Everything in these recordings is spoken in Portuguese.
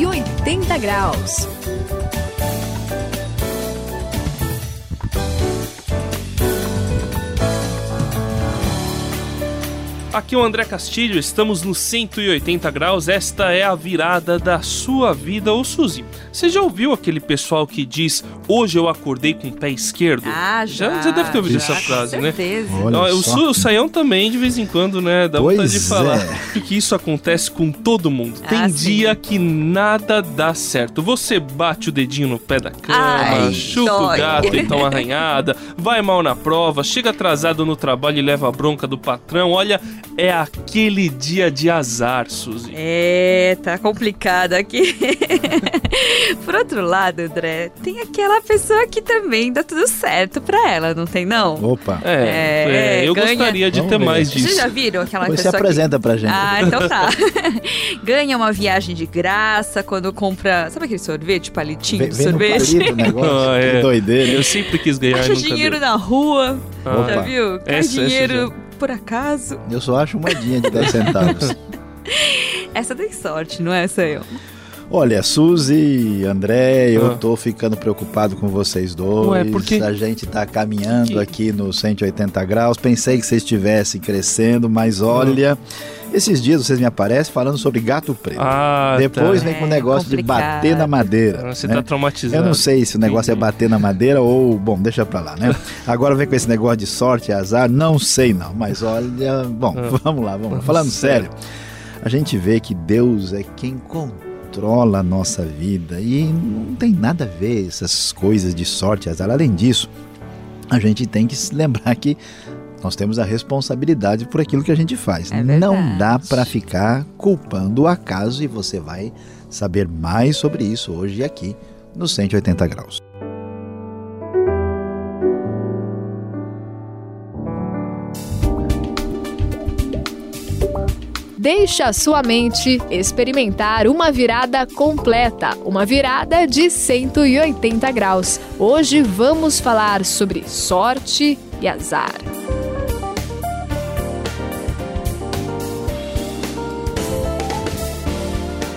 180 graus. Aqui é o André Castilho, estamos no 180 graus. Esta é a virada da sua vida, ô Suzy. Você já ouviu aquele pessoal que diz hoje eu acordei com o pé esquerdo? Ah, já. Já, deve ter ouvido já, essa frase, com né? certeza. Olha o, só. Su- o Saião também, de vez em quando, né? Dá Pois vontade de falar. é. Que isso acontece com todo mundo. Ah, Tem sim. dia que nada dá certo. Você bate o dedinho no pé da cama, Ai, chuta o dói. gato e toma arranhada, vai mal na prova, chega atrasado no trabalho e leva a bronca do patrão. Olha, é aquele dia de azar, Suzy. É, tá complicado aqui. Por outro lado, André, tem aquela pessoa que também dá tudo certo pra ela, não tem não? Opa, É, É, é, eu ganha. gostaria de Vamos ter ver. mais Vocês disso. já viram aquela depois se pessoa que... apresenta pra gente. Ah, então tá. Ganha uma viagem de graça quando compra. Sabe aquele sorvete, palitinho Vem, de vem sorvete? o negócio, Ah, é. que doideira. Eu sempre quis ganhar Acha dinheiro deu. na rua, Ah, já viu? Cai Essa- essa dinheiro por acaso. Eu só acho moedinha de 10 centavos. Essa tem sorte, não é, Sayo? Olha, Suzy, André, eu Ah. tô ficando preocupado com vocês dois. Ué, por quê? A gente tá caminhando Que- aqui no 180 graus. Pensei que vocês estivessem crescendo, Ah. mas olha, esses dias vocês me aparecem falando sobre gato preto. Ah, Depois tá. vem com o É, negócio de complicado. bater na madeira. Ah, Você né? tá traumatizado. Eu não sei se o negócio é bater na madeira ou. Bom, deixa pra lá, né? Agora vem com esse negócio de sorte e azar, não sei não, mas olha. Bom, Ah. vamos lá, vamos lá. Falando sério, a gente vê que Deus é quem controla a nossa vida e não tem nada a ver essas coisas de sorte azar. Além disso, a gente tem que se lembrar que. Nós temos a responsabilidade por aquilo que a gente faz. É não dá pra ficar culpando o acaso e você vai saber mais sobre isso hoje aqui no 180 graus. Deixa a sua mente experimentar uma virada completa, uma virada de 180 graus. Hoje vamos falar sobre sorte e azar.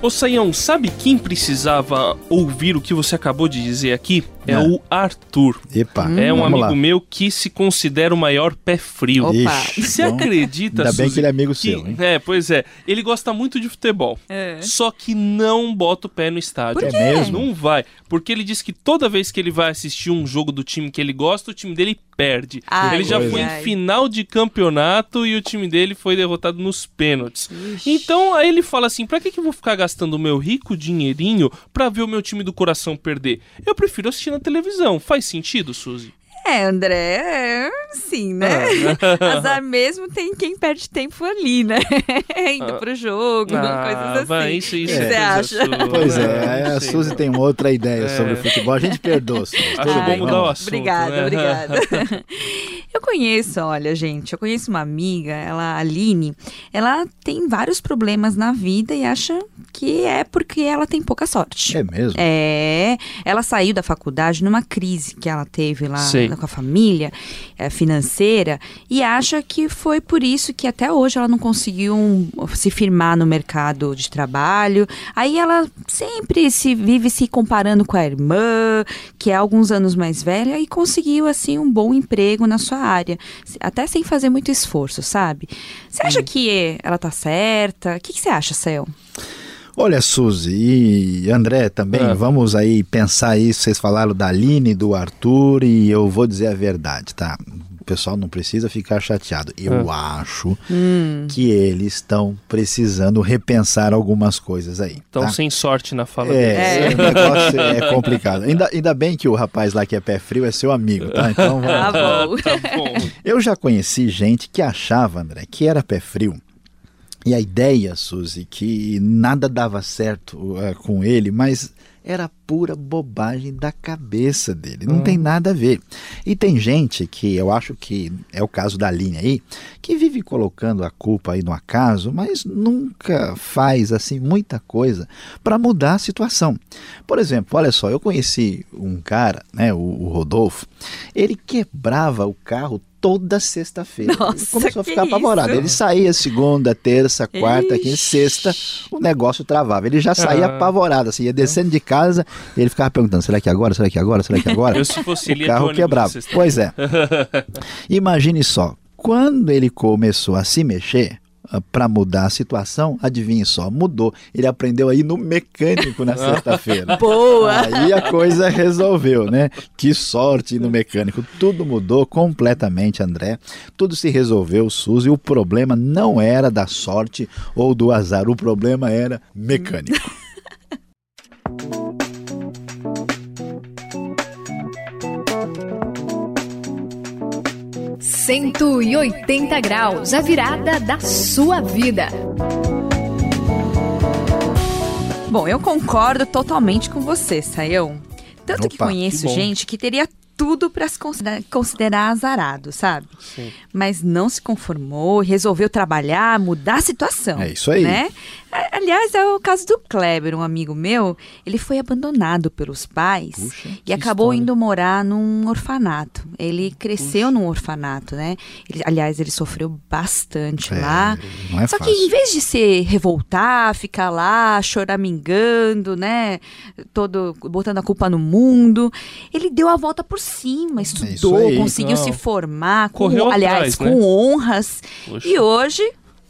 Ô Saião, sabe quem precisava ouvir o que você acabou de dizer aqui? É, É. o Arthur. Epa, É um amigo lá. meu que se considera o maior pé frio. Opa. Ixi, Você então, acredita, Ainda bem Suzy, que ele é amigo que- seu, hein? É, pois é. Ele gosta muito de futebol. É. Só que não bota o pé no estádio. Por quê? É mesmo? Não vai. Porque ele diz que toda vez que ele vai assistir um jogo do time que ele gosta, o time dele perde. Ai, ele já foi ai. em final de campeonato e o time dele foi derrotado nos pênaltis. Ixi. Então aí ele fala assim: pra que, que eu vou ficar gastando o meu rico dinheirinho pra ver o meu time do coração perder? Eu prefiro assistir na televisão. Faz sentido, Suzy? É, André, sim, né? Ah. Azar mesmo tem quem perde tempo ali, né? Indo Ah. pro jogo, coisas assim. vai, isso, isso é você acha? sua. Pois é, aí a. Suzy tem uma outra ideia É. sobre o futebol. A gente perdoa, Suzy. Tudo bom bem, mudar o assunto. Obrigada, né? obrigada. Eu conheço, olha, gente, eu conheço uma amiga, ela, a Aline, ela tem vários problemas na vida e acha que é porque ela tem pouca sorte. É mesmo? É, ela saiu da faculdade numa crise que ela teve lá Sei. com a família é, financeira e acha que foi por isso que até hoje ela não conseguiu um, se firmar no mercado de trabalho. Aí ela sempre se vive se comparando com a irmã, que é alguns anos mais velha e conseguiu assim um bom emprego na sua área, até sem fazer muito esforço, sabe? Você acha que ela tá certa? O que, que você acha, Céu? Olha, Suzy e André também, Ah. vamos aí pensar isso. Vocês falaram da Aline, do Arthur, e eu vou dizer a verdade, tá? O pessoal não precisa ficar chateado. Eu acho Hum. que eles estão precisando repensar algumas coisas aí. Então, tá? sem sorte na fala dele. É, o negócio é complicado. Ainda, ainda bem que o rapaz lá que é pé frio é seu amigo, tá? Então, vamos Ah, bom. Tá bom. Eu já conheci gente que achava, André, que era pé frio. E a ideia, Suzy, que nada dava certo eh, com ele, mas era pura bobagem da cabeça dele. Não tem nada a ver. E tem gente que eu acho que é o caso da linha aí, que vive colocando a culpa aí no acaso, mas nunca faz assim muita coisa para mudar a situação. Por exemplo, olha só, eu conheci um cara, né, o, o Rodolfo, ele quebrava o carro toda sexta-feira. Começou a ficar apavorado. isso? Ele saía segunda, terça, quarta, quinta, sexta, o negócio travava. Ele já saía Ah. apavorado, assim, ia descendo de casa e ele ficava perguntando: será que agora? Será que agora? Será que agora? Eu, se fosse o carro quebrava. Pois é. Imagine só, quando ele começou a se mexer para mudar a situação, adivinhe só, mudou. Ele aprendeu aí no mecânico na sexta-feira. Boa! Aí a coisa resolveu, né? Que sorte no mecânico. Tudo mudou completamente, André. Tudo se resolveu, Suzy. O problema não era da sorte ou do azar. O problema era mecânico. 180 graus, a virada da sua vida. Bom, eu concordo totalmente com você, Saião. Tanto que Opa, conheço que gente que teria tudo para se considerar, considerar azarado, sabe? Sim. Mas não se conformou, resolveu trabalhar, mudar a situação. É isso aí. Né? Aliás, é o caso do Kleber, um amigo meu. Ele foi abandonado pelos pais Puxa, e que acabou história. indo morar num orfanato. Ele cresceu num orfanato, né? Ele- aliás, ele sofreu bastante É, lá. não é Só que fácil. em vez de se revoltar, ficar lá choramingando, né, todo botando a culpa no mundo, ele deu a volta por cima, estudou, É aí. conseguiu Não. se formar, com, Correu aliás, atrás, com né? honras. Poxa. E hoje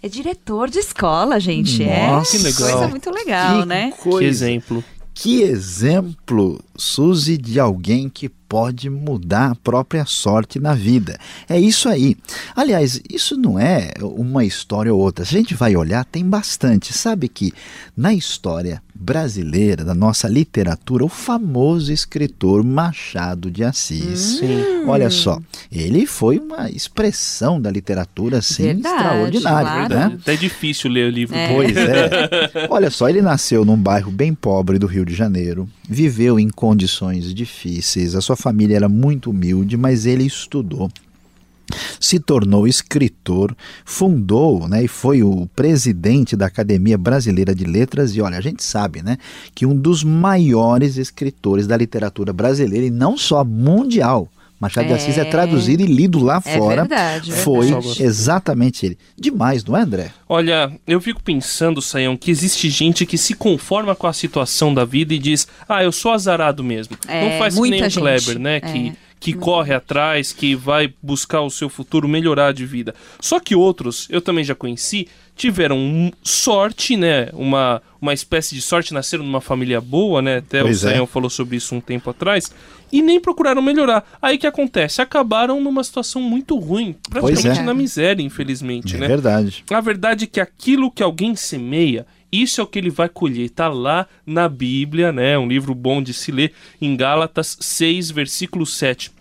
é diretor de escola, gente. Nossa, é que legal. coisa muito legal, Que né? coisa. Que exemplo. Que exemplo, Suzy, de alguém que pode mudar a própria sorte na vida. É isso aí. Aliás, isso não é uma história ou outra. Se a gente vai olhar, tem bastante. Sabe que na história brasileira, da nossa literatura, o famoso escritor Machado de Assis. Sim. Olha só, ele foi uma expressão da literatura assim Verdade, extraordinária, claro. né? Até é difícil ler o livro. É. Pois é. Olha só, ele nasceu num bairro bem pobre do Rio de Janeiro, viveu em condições difíceis, a sua família era muito humilde, mas ele estudou. Se tornou escritor, fundou né, e foi o presidente da Academia Brasileira de Letras. E olha, a gente sabe né, que um dos maiores escritores da literatura brasileira, e não só mundial, Machado de É. Assis é traduzido e lido lá É fora. verdade, Foi verdade. exatamente ele. Demais, não é, André? Olha, eu fico pensando, Sayão, que existe gente que se conforma com a situação da vida e diz: Ah, eu sou azarado mesmo. É, Não faz que nem o gente. Kleber, né? É. Que, que corre atrás, que vai buscar o seu futuro melhorar de vida. Só que outros, eu também já conheci, tiveram um- sorte, né? Uma, uma espécie de sorte, nasceram numa família boa, né? Até Pois o é. Sayão falou sobre isso um tempo atrás. E nem procuraram melhorar. Aí o que acontece? Acabaram numa situação muito ruim. Praticamente é. na miséria, infelizmente, É né? verdade. A verdade é que aquilo que alguém semeia, isso é o que ele vai colher. Está lá na Bíblia, né? Um livro bom de se ler, em Gálatas 6, versículo 7.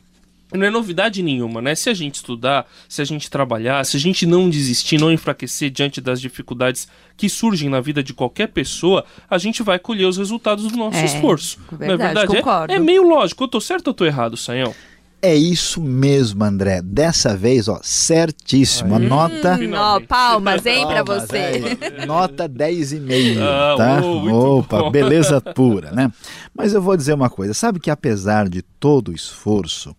Não é novidade nenhuma, né? Se a gente estudar, se a gente trabalhar, se a gente não desistir, não enfraquecer diante das dificuldades que surgem na vida de qualquer pessoa, a gente vai colher os resultados do nosso É, esforço. não é verdade, verdade? É- concordo. É, meio lógico. Eu tô certo ou eu tô errado, Sayão? É isso mesmo, André. Dessa vez, ó, certíssimo. A nota. Hum, ó, palmas, hein, pra Palmas, você. é, nota 10,5, Ah, tá? Opa, bom. beleza pura, né? Mas eu vou dizer uma coisa, sabe que apesar de todo o esforço,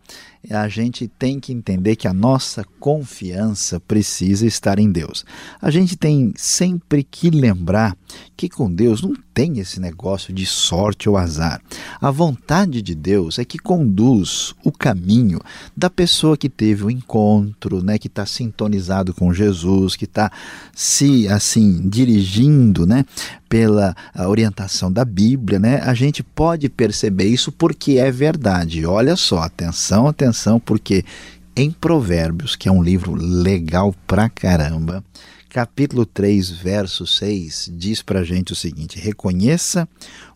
a gente tem que entender que a nossa confiança precisa estar em Deus. A gente tem sempre que lembrar que com Deus não tem esse negócio de sorte ou azar. A vontade de Deus é que conduz o caminho da pessoa que teve o encontro, né, que está sintonizado com Jesus, que está se assim dirigindo, né, pela orientação da Bíblia, né? A gente pode perceber isso porque é verdade. Olha só, atenção, atenção, porque em Provérbios, que é um livro legal pra caramba, capítulo 3, verso 6, diz pra gente o seguinte: reconheça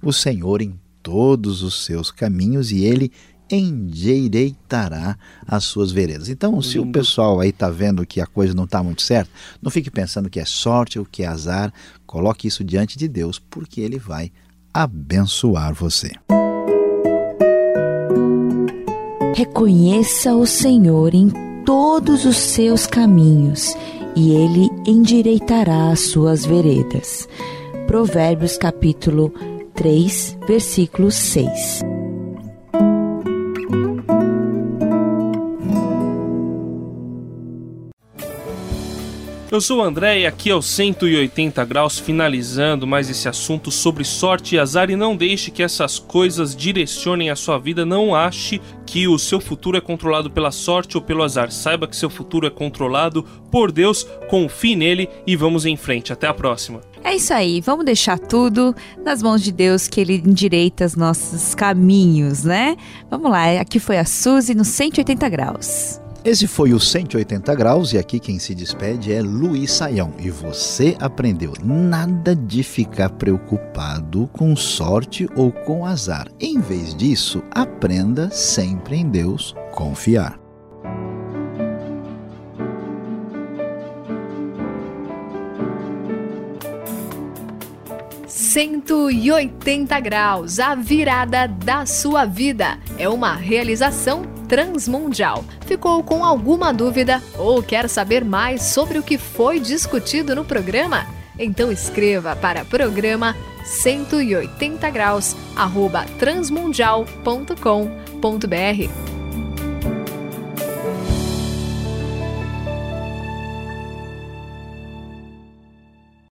o Senhor em todos os seus caminhos e ele endireitará as suas veredas. Então, se o pessoal aí está vendo que a coisa não está muito certa, não fique pensando que é sorte ou que é azar, coloque isso diante de Deus, porque ele vai abençoar você. Reconheça o Senhor em todos os seus caminhos e ele endireitará as suas veredas. Provérbios capítulo 3, versículo 6. Eu sou o André e aqui é o 180 graus finalizando mais esse assunto sobre sorte e azar e não deixe que essas coisas direcionem a sua vida, não ache que o seu futuro é controlado pela sorte ou pelo azar. Saiba que seu futuro é controlado por Deus, confie nele e vamos em frente. Até a próxima. É isso aí, vamos deixar tudo nas mãos de Deus que Ele endireita os nossos caminhos, né? Vamos lá, aqui foi a Suzy no 180 graus. Esse foi o 180 graus e aqui quem se despede é Luiz Saião. E você aprendeu nada de ficar preocupado com sorte ou com azar. Em vez disso, aprenda sempre em Deus confiar. Cento e oitenta graus, a virada da sua vida. É uma realização transmundial. Ficou com alguma dúvida ou quer saber mais sobre o que foi discutido no programa? Então escreva para programa 180 graus arroba transmundial.com.br